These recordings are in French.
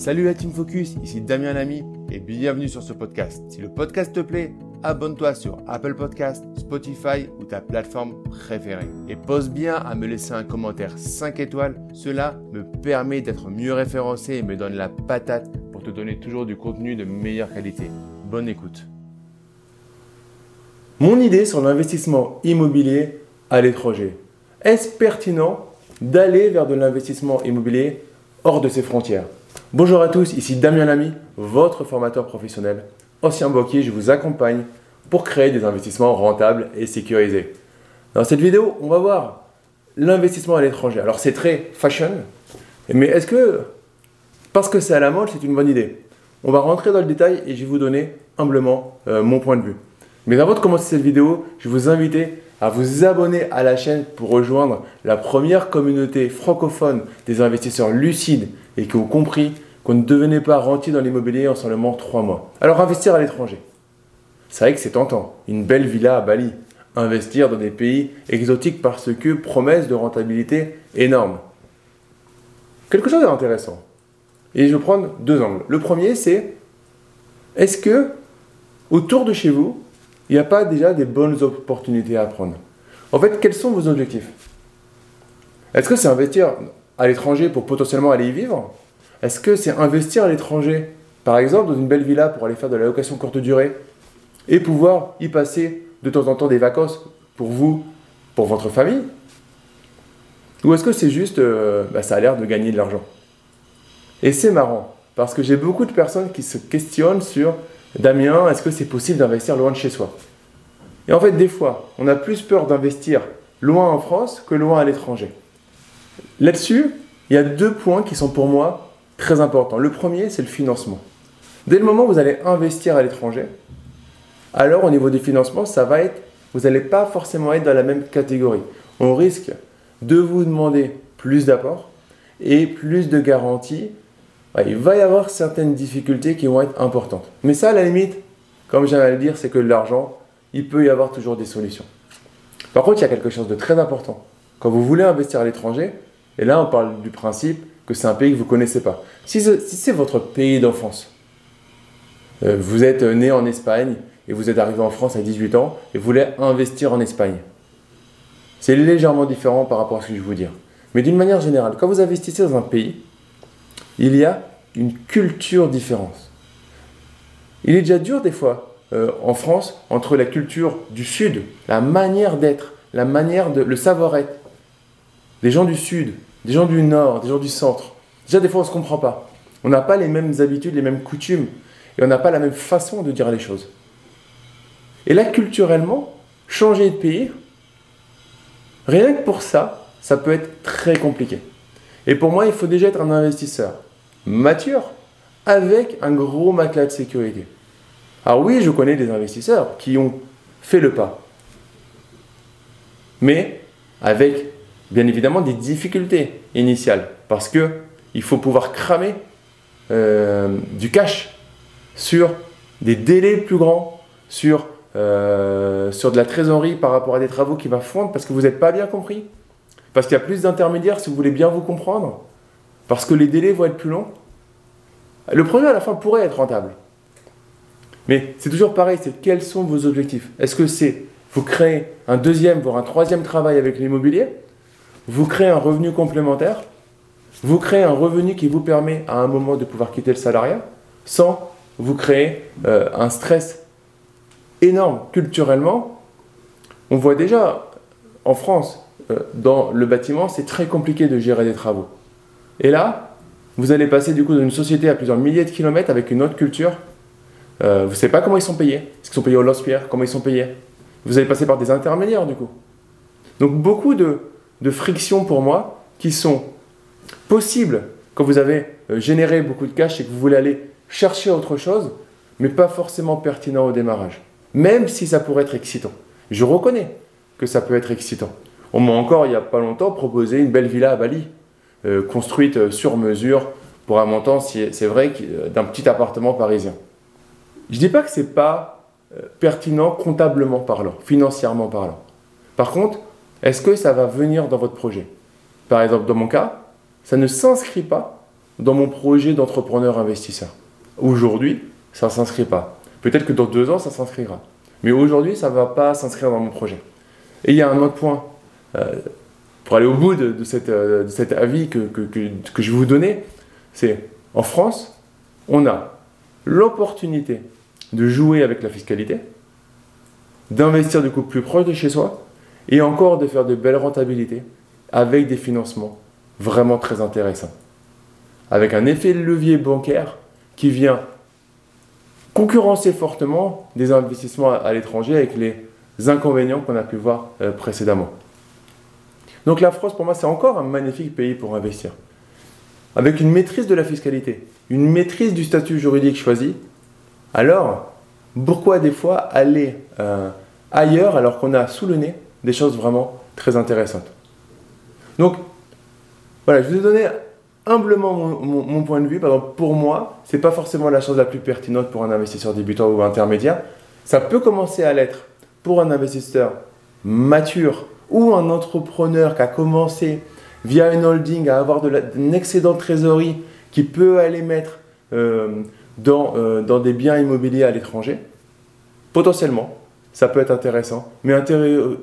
Salut la Team Focus, ici Damien Lamy et bienvenue sur ce podcast. Si le podcast te plaît, abonne-toi sur Apple Podcast, Spotify ou ta plateforme préférée. Et pose bien à me laisser un commentaire 5 étoiles, cela me permet d'être mieux référencé et me donne la patate pour te donner toujours du contenu de meilleure qualité. Bonne écoute. Mon idée sur l'investissement immobilier à l'étranger. Est-ce pertinent d'aller vers de l'investissement immobilier hors de ses frontières? Bonjour à tous, ici Damien Lamy, votre formateur professionnel. Ancien banquier, je vous accompagne pour créer des investissements rentables et sécurisés. Dans cette vidéo, on va voir l'investissement à l'étranger. Alors c'est très fashion, mais est-ce que parce que c'est à la mode, c'est une bonne idée? On va rentrer dans le détail et je vais vous donner humblement euh, mon point de vue. Mais avant de commencer cette vidéo, je vous inviter à vous abonner à la chaîne pour rejoindre la première communauté francophone des investisseurs lucides et qui ont compris qu'on ne devenait pas rentier dans l'immobilier en seulement 3 mois. Alors investir à l'étranger. C'est vrai que c'est tentant. Une belle villa à Bali. Investir dans des pays exotiques parce que promesse de rentabilité énorme. Quelque chose d'intéressant. Et je vais prendre deux angles. Le premier, c'est est-ce que autour de chez vous, il n'y a pas déjà des bonnes opportunités à prendre? En fait, quels sont vos objectifs? Est-ce que c'est investir à l'étranger pour potentiellement aller y vivre? Est-ce que c'est investir à l'étranger, par exemple, dans une belle villa pour aller faire de la location courte durée et pouvoir y passer de temps en temps des vacances pour vous, pour votre famille? Ou est-ce que c'est juste, euh, bah, ça a l'air de gagner de l'argent? Et c'est marrant, parce que j'ai beaucoup de personnes qui se questionnent sur Damien, est-ce que c'est possible d'investir loin de chez soi? Et en fait, des fois, on a plus peur d'investir loin en France que loin à l'étranger. Là-dessus, il y a deux points qui sont pour moi très importants. Le premier, c'est le financement. Dès le moment où vous allez investir à l'étranger, alors au niveau du financement, ça va être, vous n'allez pas forcément être dans la même catégorie. On risque de vous demander plus d'apports et plus de garanties. il va y avoir certaines difficultés qui vont être importantes. Mais ça, à la limite, comme j'aime à le dire, c'est que l'argent, il peut y avoir toujours des solutions. Par contre, il y a quelque chose de très important. Quand vous voulez investir à l'étranger, et là, on parle du principe c'est un pays que vous connaissez pas. Si c'est votre pays d'enfance, euh, vous êtes né en Espagne et vous êtes arrivé en France à 18 ans et vous voulez investir en Espagne. C'est légèrement différent par rapport à ce que je vais vous dire. Mais d'une manière générale, quand vous investissez dans un pays, il y a une culture différente. Il est déjà dur des fois euh, en France entre la culture du Sud, la manière d'être, la manière de le savoir-être, des gens du Sud des gens du nord, des gens du centre. Déjà, des fois, on ne se comprend pas. On n'a pas les mêmes habitudes, les mêmes coutumes, et on n'a pas la même façon de dire les choses. Et là, culturellement, changer de pays, rien que pour ça, ça peut être très compliqué. Et pour moi, il faut déjà être un investisseur mature, avec un gros matelas de sécurité. Alors oui, je connais des investisseurs qui ont fait le pas, mais avec bien évidemment des difficultés initiales parce que il faut pouvoir cramer euh, du cash sur des délais plus grands, sur, euh, sur de la trésorerie par rapport à des travaux qui va fondre parce que vous n'êtes pas bien compris, parce qu'il y a plus d'intermédiaires si vous voulez bien vous comprendre, parce que les délais vont être plus longs. Le premier à la fin pourrait être rentable. Mais c'est toujours pareil, c'est quels sont vos objectifs? Est-ce que c'est vous créer un deuxième, voire un troisième travail avec l'immobilier? Vous créez un revenu complémentaire, vous créez un revenu qui vous permet à un moment de pouvoir quitter le salariat sans vous créer euh, un stress énorme culturellement. On voit déjà en France, euh, dans le bâtiment, c'est très compliqué de gérer des travaux. Et là, vous allez passer du coup d'une société à plusieurs milliers de kilomètres avec une autre culture. Euh, vous ne savez pas comment ils sont payés. Est-ce qu'ils sont payés au lance-pierre Comment ils sont payés? Vous allez passer par des intermédiaires du coup. Donc beaucoup de, de frictions pour moi qui sont possibles quand vous avez euh, généré beaucoup de cash et que vous voulez aller chercher autre chose, mais pas forcément pertinent au démarrage. Même si ça pourrait être excitant. Je reconnais que ça peut être excitant. On m'a encore, il n'y a pas longtemps, proposé une belle villa à Bali, euh, construite euh, sur mesure pour un montant, c'est vrai, d'un petit appartement parisien. Je ne dis pas que ce n'est pas pertinent comptablement parlant, financièrement parlant. Par contre, est-ce que ça va venir dans votre projet? Par exemple, dans mon cas, ça ne s'inscrit pas dans mon projet d'entrepreneur investisseur. Aujourd'hui, ça ne s'inscrit pas. Peut-être que dans deux ans, ça s'inscrira. Mais aujourd'hui, ça ne va pas s'inscrire dans mon projet. Et il y a un autre point. Euh, pour aller au bout de, euh, cet avis que, que, que, je vais vous donner, c'est en France, on a l'opportunité de jouer avec la fiscalité, d'investir du coup plus proche de chez soi, et encore de faire de belles rentabilités avec des financements vraiment très intéressants. Avec un effet de levier bancaire qui vient concurrencer fortement des investissements à l'étranger avec les inconvénients qu'on a pu voir euh, précédemment. Donc la France, pour moi, c'est encore un magnifique pays pour investir. Avec une maîtrise de la fiscalité, une maîtrise du statut juridique choisi, alors pourquoi des fois aller euh, ailleurs alors qu'on a sous le nez des choses vraiment très intéressantes Donc voilà, je vous ai donné humblement mon, point de vue. Par exemple, pour moi, ce n'est pas forcément la chose la plus pertinente pour un investisseur débutant ou intermédiaire. Ça peut commencer à l'être pour un investisseur mature ou un entrepreneur qui a commencé via une holding à avoir de un excédent de trésorerie qui peut aller mettre euh, euh, dans des biens immobiliers à l'étranger, potentiellement, ça peut être intéressant. Mais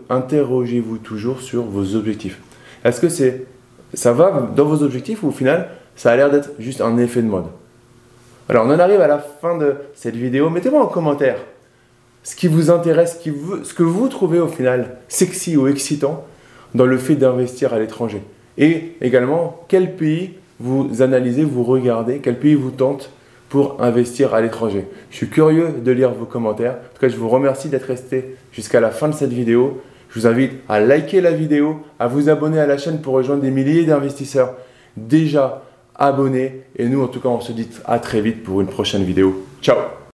interrogez-vous toujours sur vos objectifs. Est-ce que c'est, ça va dans vos objectifs ou au final, ça a l'air d'être juste un effet de mode? Alors, on en arrive à la fin de cette vidéo. Mettez-moi en commentaire ce qui vous intéresse, ce que vous trouvez au final sexy ou excitant dans le fait d'investir à l'étranger. Et également, quel pays vous analysez, vous regardez, quel pays vous tente pour investir à l'étranger. Je suis curieux de lire vos commentaires. En tout cas, je vous remercie d'être resté jusqu'à la fin de cette vidéo. Je vous invite à liker la vidéo, à vous abonner à la chaîne pour rejoindre des milliers d'investisseurs déjà abonnés. Et nous, en tout cas, on se dit à très vite pour une prochaine vidéo. Ciao